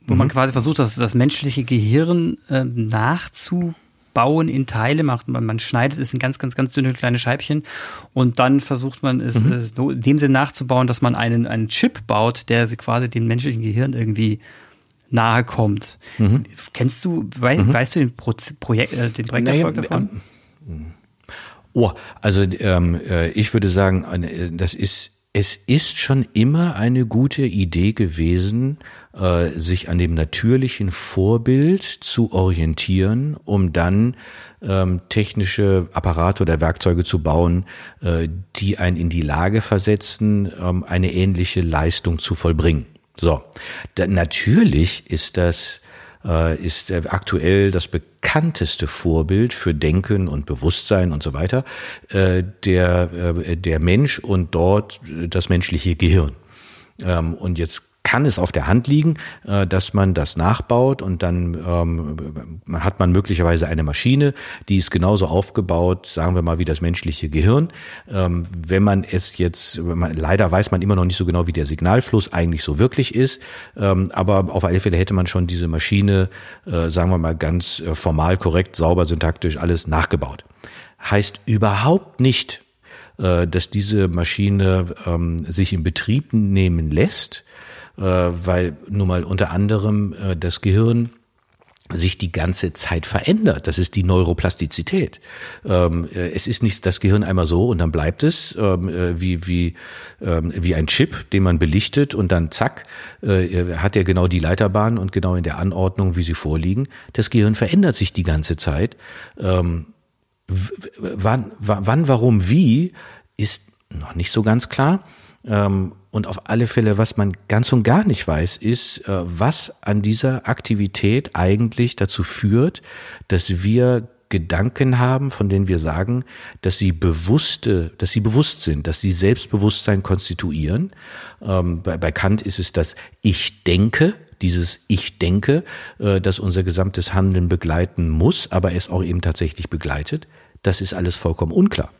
wo mhm. man quasi versucht, das, das menschliche Gehirn äh, nachzubauen bauen in Teile, macht man, man schneidet es in ganz, ganz, ganz dünne kleine Scheibchen und dann versucht man es mhm. so in dem Sinne nachzubauen, dass man einen, einen Chip baut, der quasi dem menschlichen Gehirn irgendwie nahe kommt. Mhm. Kennst du, wei mhm. weißt du den Pro Projekt, äh, den Projekterfolg naja, davon? Ähm, oh, also ähm, äh, ich würde sagen, äh, das ist es ist schon immer eine gute Idee gewesen, äh, sich an dem natürlichen Vorbild zu orientieren, um dann ähm, technische Apparate oder Werkzeuge zu bauen, äh, die einen in die Lage versetzen, ähm, eine ähnliche Leistung zu vollbringen. So, da, natürlich ist das äh, ist aktuell das bekannteste Vorbild für Denken und Bewusstsein und so weiter, äh, der, äh, der Mensch und dort das menschliche Gehirn. Ähm, und jetzt kann es auf der Hand liegen, äh, dass man das nachbaut und dann ähm, hat man möglicherweise eine Maschine, die ist genauso aufgebaut, sagen wir mal, wie das menschliche Gehirn. Ähm, wenn man es jetzt, leider weiß man immer noch nicht so genau, wie der Signalfluss eigentlich so wirklich ist, ähm, aber auf alle Fälle hätte man schon diese Maschine, äh, sagen wir mal, ganz äh, formal, korrekt, sauber, syntaktisch alles nachgebaut. Heißt überhaupt nicht, dass diese Maschine sich in Betrieb nehmen lässt, weil nun mal unter anderem äh, das Gehirn sich die ganze Zeit verändert. Das ist die Neuroplastizität. Ähm, äh, es ist nicht das Gehirn einmal so und dann bleibt es ähm, wie, wie, ähm, wie ein Chip, den man belichtet und dann zack, hat er genau die Leiterbahn und genau in der Anordnung, wie sie vorliegen. Das Gehirn verändert sich die ganze Zeit. wann, wann, warum, wie, ist noch nicht so ganz klar. Ähm, und auf alle Fälle, was man ganz und gar nicht weiß, ist, äh, was an dieser Aktivität eigentlich dazu führt, dass wir Gedanken haben, von denen wir sagen, dass sie bewusste, dass sie bewusst sind, dass sie Selbstbewusstsein konstituieren. Ähm, bei, Kant ist es das Ich denke, dieses Ich denke, äh, das unser gesamtes Handeln begleiten muss, aber es auch eben tatsächlich begleitet. Das ist alles vollkommen unklar.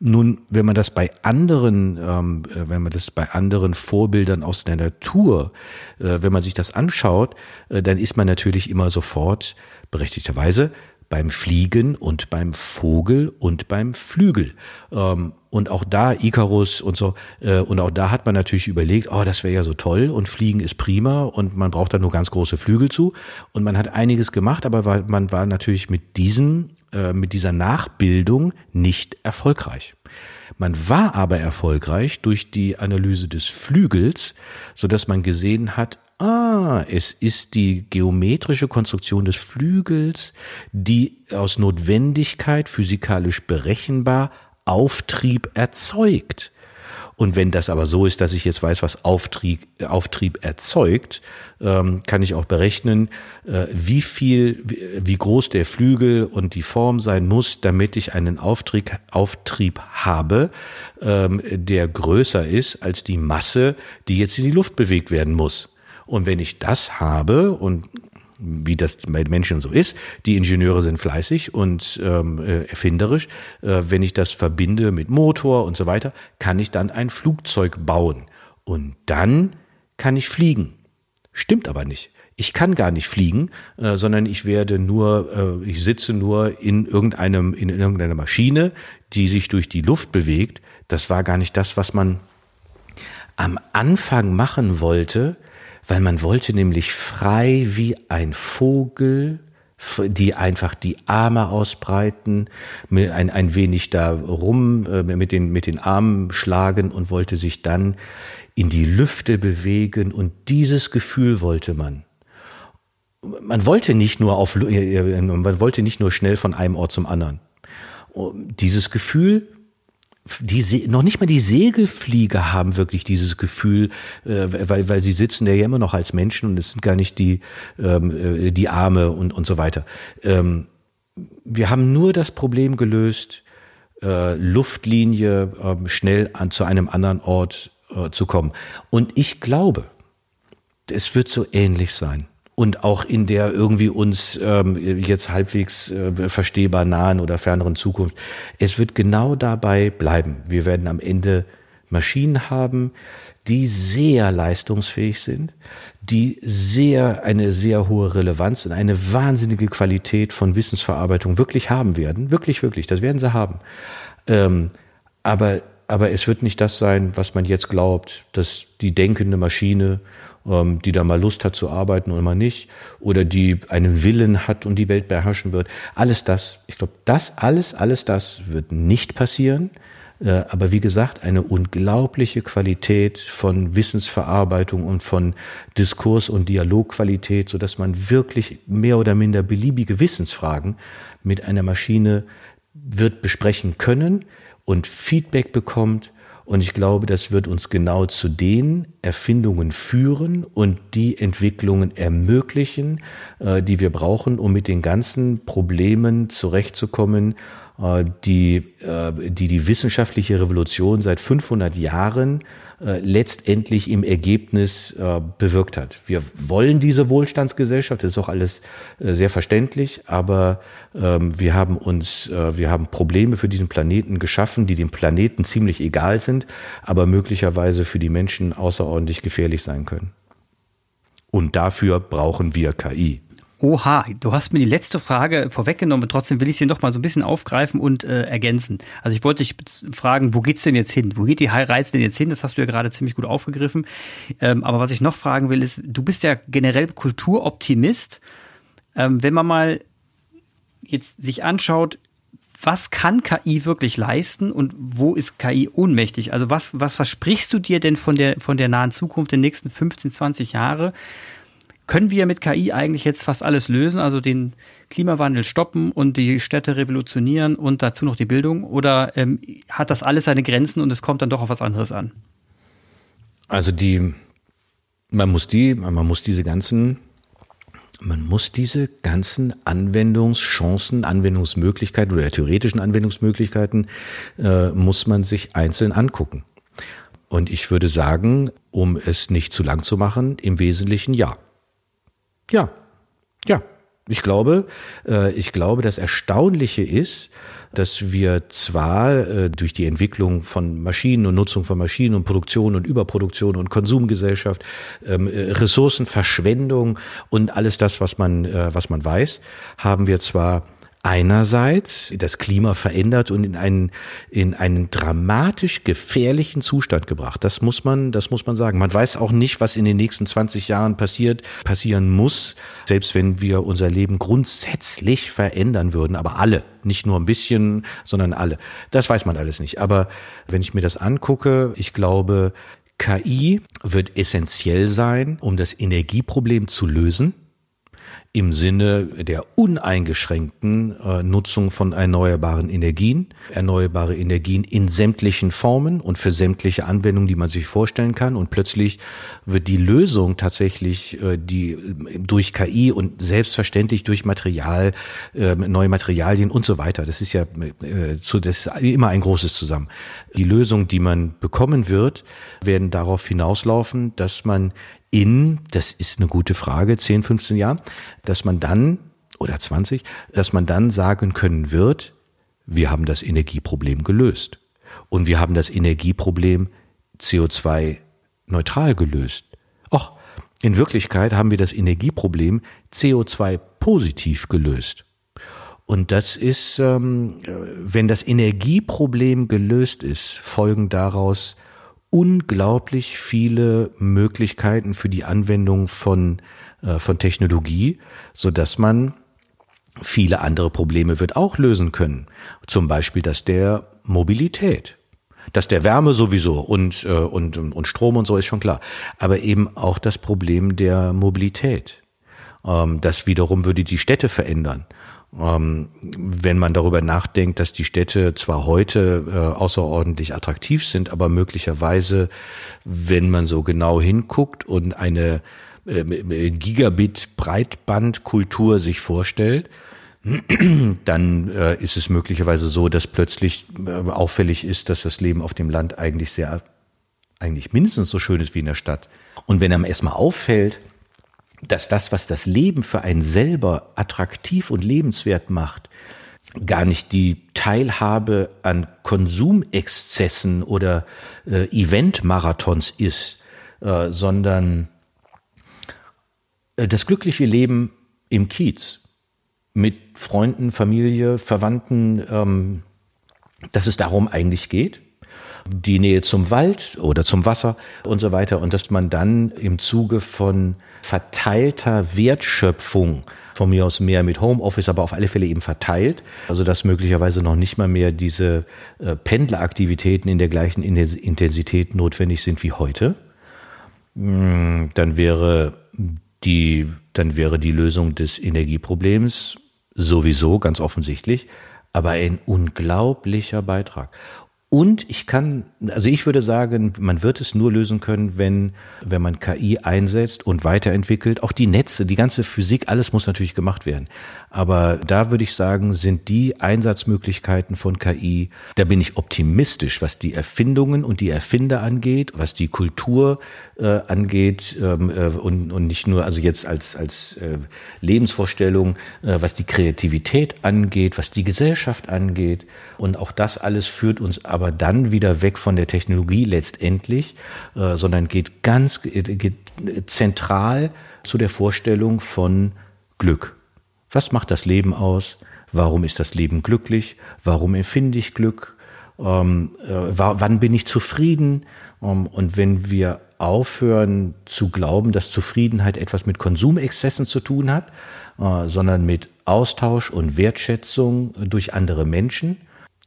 Nun, wenn man das bei anderen, ähm, äh, wenn man das bei anderen Vorbildern aus der Natur, äh, wenn man sich das anschaut, äh, dann ist man natürlich immer sofort berechtigterweise beim Fliegen und beim Vogel und beim Flügel. Ähm, und auch da Icarus und so, äh, und auch da hat man natürlich überlegt, oh, das wäre ja so toll und Fliegen ist prima und man braucht da nur ganz große Flügel zu. Und man hat einiges gemacht, aber man war natürlich mit diesem, äh, mit dieser Nachbildung nicht erfolgreich. Man war aber erfolgreich durch die Analyse des Flügels, so dass man gesehen hat, Ah, es ist die geometrische Konstruktion des Flügels, die aus Notwendigkeit physikalisch berechenbar Auftrieb erzeugt. Und wenn das aber so ist, dass ich jetzt weiß, was Auftrieb, Auftrieb erzeugt, ähm, kann ich auch berechnen, äh, wie viel, wie groß der Flügel und die Form sein muss, damit ich einen Auftrieb, Auftrieb habe, ähm, der größer ist als die Masse, die jetzt in die Luft bewegt werden muss. Und wenn ich das habe und wie das bei Menschen so ist, die Ingenieure sind fleißig und ähm, äh, erfinderisch. Äh, wenn ich das verbinde mit Motor und so weiter, kann ich dann ein Flugzeug bauen. Und dann kann ich fliegen. Stimmt aber nicht. Ich kann gar nicht fliegen, äh, sondern ich werde nur, äh, ich sitze nur in irgendeinem, in irgendeiner Maschine, die sich durch die Luft bewegt. Das war gar nicht das, was man am Anfang machen wollte, weil man wollte nämlich frei wie ein Vogel, die einfach die Arme ausbreiten, ein, ein wenig da rum äh, mit den, mit den Armen schlagen und wollte sich dann in die Lüfte bewegen und dieses Gefühl wollte man. Man wollte nicht nur auf, äh, äh, man wollte nicht nur schnell von einem Ort zum anderen. Dieses Gefühl die noch nicht mal die Segelflieger haben wirklich dieses Gefühl, äh, weil, weil sie sitzen ja immer noch als Menschen und es sind gar nicht die, ähm, äh, die Arme und, und so weiter. Ähm, wir haben nur das Problem gelöst, äh, Luftlinie äh, schnell an, zu einem anderen Ort äh, zu kommen. Und ich glaube, es wird so ähnlich sein und auch in der irgendwie uns ähm, jetzt halbwegs äh, verstehbar nahen oder ferneren Zukunft. Es wird genau dabei bleiben. Wir werden am Ende Maschinen haben, die sehr leistungsfähig sind, die sehr, eine sehr hohe Relevanz und eine wahnsinnige Qualität von Wissensverarbeitung wirklich haben werden. Wirklich, wirklich. Das werden sie haben. Ähm, aber, aber es wird nicht das sein, was man jetzt glaubt, dass die denkende Maschine ähm, die da mal Lust hat zu arbeiten oder mal nicht, oder die einen Willen hat und die Welt beherrschen wird. Alles das, ich glaube, das, alles, alles das wird nicht passieren. Äh, aber wie gesagt, eine unglaubliche Qualität von Wissensverarbeitung und von Diskurs- und Dialogqualität, so dass man wirklich mehr oder minder beliebige Wissensfragen mit einer Maschine wird besprechen können und Feedback bekommt und ich glaube, das wird uns genau zu den Erfindungen führen und die Entwicklungen ermöglichen, äh, die wir brauchen, um mit den ganzen Problemen zurechtzukommen, äh, die, äh, die die wissenschaftliche Revolution seit 500 Jahren letztendlich im Ergebnis bewirkt hat. Wir wollen diese Wohlstandsgesellschaft, das ist auch alles sehr verständlich, aber ähm, wir haben uns, wir haben Probleme für diesen Planeten geschaffen, die dem Planeten ziemlich egal sind, aber möglicherweise für die Menschen außerordentlich gefährlich sein können. Und dafür brauchen wir KI. Oha, du hast mir die letzte Frage vorweggenommen, trotzdem will ich sie noch mal so ein bisschen aufgreifen und äh, ergänzen. Also ich wollte dich fragen, wo geht's denn jetzt hin? Wo geht die Reise denn jetzt hin? Das hast du ja gerade ziemlich gut aufgegriffen. Ähm, aber was ich noch fragen will, ist, du bist ja generell Kulturoptimist. Ähm, wenn man mal jetzt sich anschaut, was kann KI wirklich leisten und wo ist KI ohnmächtig? Also was, was versprichst du dir denn von der, von der nahen Zukunft der nächsten 15, 20 Jahre? können wir mit KI eigentlich jetzt fast alles lösen, also den Klimawandel stoppen und die Städte revolutionieren und dazu noch die Bildung? Oder ähm, hat das alles seine Grenzen und es kommt dann doch auf was anderes an? Also die, man muss die, man muss diese ganzen, man muss diese ganzen Anwendungschancen, Anwendungsmöglichkeiten oder theoretischen Anwendungsmöglichkeiten, äh, muss man sich einzeln angucken. Und ich würde sagen, um es nicht zu lang zu machen, im Wesentlichen ja. Ja, ja. Ich glaube, äh, ich glaube, das Erstaunliche ist, dass wir zwar äh, durch die Entwicklung von Maschinen und Nutzung von Maschinen und Produktion und Überproduktion und Konsumgesellschaft, ähm, äh, Ressourcenverschwendung und alles das, was man, was man weiß, haben wir zwar einerseits das Klima verändert und in einen, in einen dramatisch gefährlichen Zustand gebracht. Das muss man, das muss man sagen. Man weiß auch nicht, was in den nächsten 20 Jahren passiert, passieren muss, selbst wenn wir unser Leben grundsätzlich verändern würden, aber alle, nicht nur ein bisschen, sondern alle. Das weiß man alles nicht. Aber wenn ich mir das angucke, ich glaube, KI wird essentiell sein, um das Energieproblem zu lösen im Sinne der uneingeschränkten äh, Nutzung von erneuerbaren Energien, erneuerbare Energien in sämtlichen Formen und für sämtliche Anwendungen, die man sich vorstellen kann. Und plötzlich wird die Lösung tatsächlich äh, die durch KI und selbstverständlich durch Material, äh, neue Materialien und so weiter. Das ist ja äh, zu, das ist immer ein großes Zusammen. Die Lösung, die man bekommen wird, werden darauf hinauslaufen, dass man in, das ist eine gute Frage, 10, 15 Jahren, dass man dann, oder 20, dass man dann sagen können wird, wir haben das Energieproblem gelöst. Und wir haben das Energieproblem CO2 neutral gelöst. Och, in Wirklichkeit haben wir das Energieproblem CO2 positiv gelöst. Und das ist, ähm, wenn das Energieproblem gelöst ist, folgen daraus unglaublich viele Möglichkeiten für die Anwendung von, äh, von Technologie, so dass man viele andere Probleme wird auch lösen können. Zum Beispiel das der Mobilität. Das der Wärme sowieso und, äh, und, und Strom und so ist schon klar. Aber eben auch das Problem der Mobilität. Ähm, das wiederum würde die Städte verändern. Ähm, wenn man darüber nachdenkt, dass die Städte zwar heute äh, außerordentlich attraktiv sind, aber möglicherweise, wenn man so genau hinguckt und eine äh, Gigabit-Breitbandkultur sich vorstellt, dann äh, ist es möglicherweise so, dass plötzlich äh, auffällig ist, dass das Leben auf dem Land eigentlich sehr, eigentlich mindestens so schön ist wie in der Stadt. Und wenn einem erstmal auffällt, dass das, was das Leben für einen selber attraktiv und lebenswert macht, gar nicht die Teilhabe an Konsumexzessen oder äh, Eventmarathons ist, äh, sondern äh, das glückliche Leben im Kiez mit Freunden, Familie, Verwandten, ähm, dass es darum eigentlich geht die Nähe zum Wald oder zum Wasser und so weiter und dass man dann im Zuge von verteilter Wertschöpfung von mir aus mehr mit Homeoffice, aber auf alle Fälle eben verteilt, also dass möglicherweise noch nicht mal mehr diese äh, Pendleraktivitäten in der gleichen Intensität notwendig sind wie heute, hm, dann wäre die, dann wäre die Lösung des Energieproblems sowieso ganz offensichtlich, aber ein unglaublicher Beitrag. Und ich kann, also ich würde sagen, man wird es nur lösen können, wenn, wenn man KI einsetzt und weiterentwickelt. Auch die Netze, die ganze Physik, alles muss natürlich gemacht werden. Aber da würde ich sagen, sind die Einsatzmöglichkeiten von KI, da bin ich optimistisch, was die Erfindungen und die Erfinder angeht, was die Kultur äh, angeht ähm, äh, und, und nicht nur, also jetzt als, als äh, Lebensvorstellung, äh, was die Kreativität angeht, was die Gesellschaft angeht. Und auch das alles führt uns aber dann wieder weg von der Technologie letztendlich, äh, sondern geht ganz geht zentral zu der Vorstellung von Glück. Was macht das Leben aus? Warum ist das Leben glücklich? Warum empfinde ich Glück? Ähm, äh, wann bin ich zufrieden? Ähm, und wenn wir aufhören zu glauben, dass Zufriedenheit etwas mit Konsumexzessen zu tun hat, äh, sondern mit Austausch und Wertschätzung durch andere Menschen,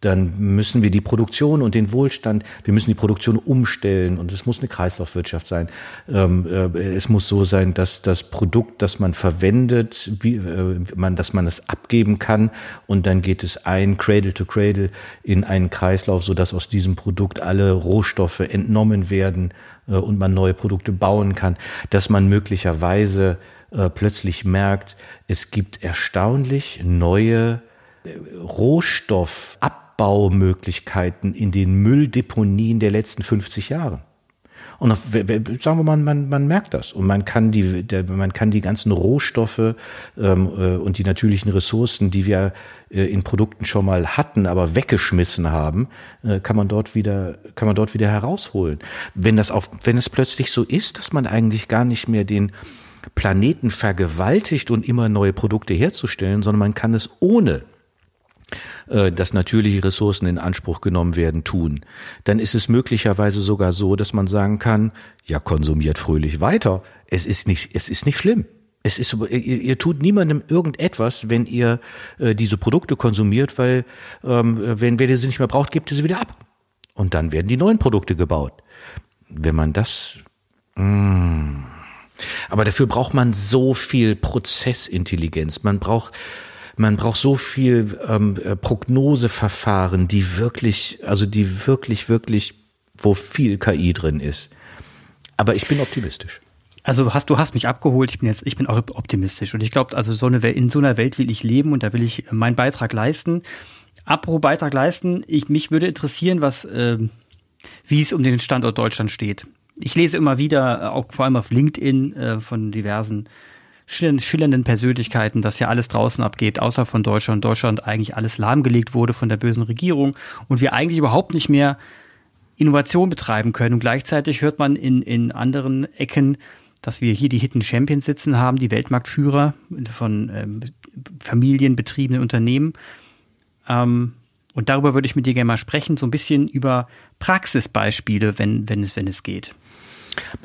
dann müssen wir die Produktion und den Wohlstand, wir müssen die Produktion umstellen. Und es muss eine Kreislaufwirtschaft sein. Ähm, äh, es muss so sein, dass das Produkt, das man verwendet, wie, äh, man, dass man es abgeben kann. Und dann geht es ein Cradle to Cradle in einen Kreislauf, so dass aus diesem Produkt alle Rohstoffe entnommen werden äh, und man neue Produkte bauen kann, dass man möglicherweise äh, plötzlich merkt, es gibt erstaunlich neue äh, Rohstoffab Abbaumöglichkeiten in den Mülldeponien der letzten 50 Jahre. Und sagen wir mal, man, man merkt das und man kann die, der, man kann die ganzen Rohstoffe ähm, äh, und die natürlichen Ressourcen, die wir äh, in Produkten schon mal hatten, aber weggeschmissen haben, äh, kann man dort wieder, kann man dort wieder herausholen. Wenn das auf, wenn es plötzlich so ist, dass man eigentlich gar nicht mehr den Planeten vergewaltigt und immer neue Produkte herzustellen, sondern man kann es ohne dass natürliche Ressourcen in Anspruch genommen werden, tun, dann ist es möglicherweise sogar so, dass man sagen kann, ja, konsumiert fröhlich weiter. Es ist nicht, es ist nicht schlimm. Es ist, ihr, ihr tut niemandem irgendetwas, wenn ihr äh, diese Produkte konsumiert, weil ähm, wenn wer sie nicht mehr braucht, gibt ihr sie wieder ab. Und dann werden die neuen Produkte gebaut. Wenn man das, mh, mm. aber dafür braucht man so viel Prozessintelligenz. Man braucht man braucht so viel ähm, äh, Prognoseverfahren, die wirklich, also die wirklich, wirklich, wo viel KI drin ist. Aber ich bin optimistisch. Also hast du hast mich abgeholt. Ich bin jetzt, ich bin auch optimistisch und ich glaube, also so eine in so einer Welt will ich leben und da will ich meinen Beitrag leisten. Apropos Beitrag leisten, ich mich würde interessieren, was, äh, wie es um den Standort Deutschland steht. Ich lese immer wieder, auch vor allem auf LinkedIn äh, von diversen schillernden Persönlichkeiten, dass ja alles draußen abgeht, außer von Deutschland. Deutschland eigentlich alles lahmgelegt wurde von der bösen Regierung und wir eigentlich überhaupt nicht mehr Innovation betreiben können. Und gleichzeitig hört man in, in anderen Ecken, dass wir hier die Hidden Champions sitzen haben, die Weltmarktführer von ähm, familienbetriebenen Unternehmen. Ähm, und darüber würde ich mit dir gerne mal sprechen, so ein bisschen über Praxisbeispiele, wenn, wenn, es, wenn es geht.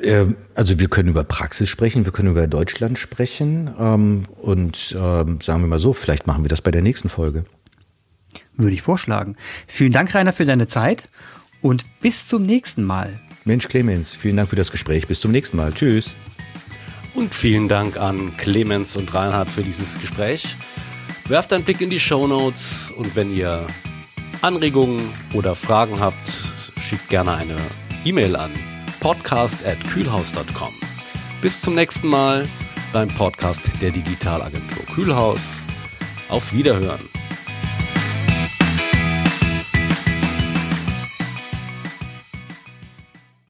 Ähm, also wir können über Praxis sprechen, wir können über Deutschland sprechen ähm, und ähm, sagen wir mal so, vielleicht machen wir das bei der nächsten Folge. Würde ich vorschlagen. Vielen Dank, Rainer, für deine Zeit und bis zum nächsten Mal. Mensch, Clemens, vielen Dank für das Gespräch. Bis zum nächsten Mal. Tschüss. Und vielen Dank an Clemens und Reinhard für dieses Gespräch. Werft einen Blick in die Show Notes und wenn ihr Anregungen oder Fragen habt, schickt gerne eine E-Mail an podcast at kühlhaus.com. Bis zum nächsten Mal beim Podcast der Digitalagentur Kühlhaus. Auf Wiederhören.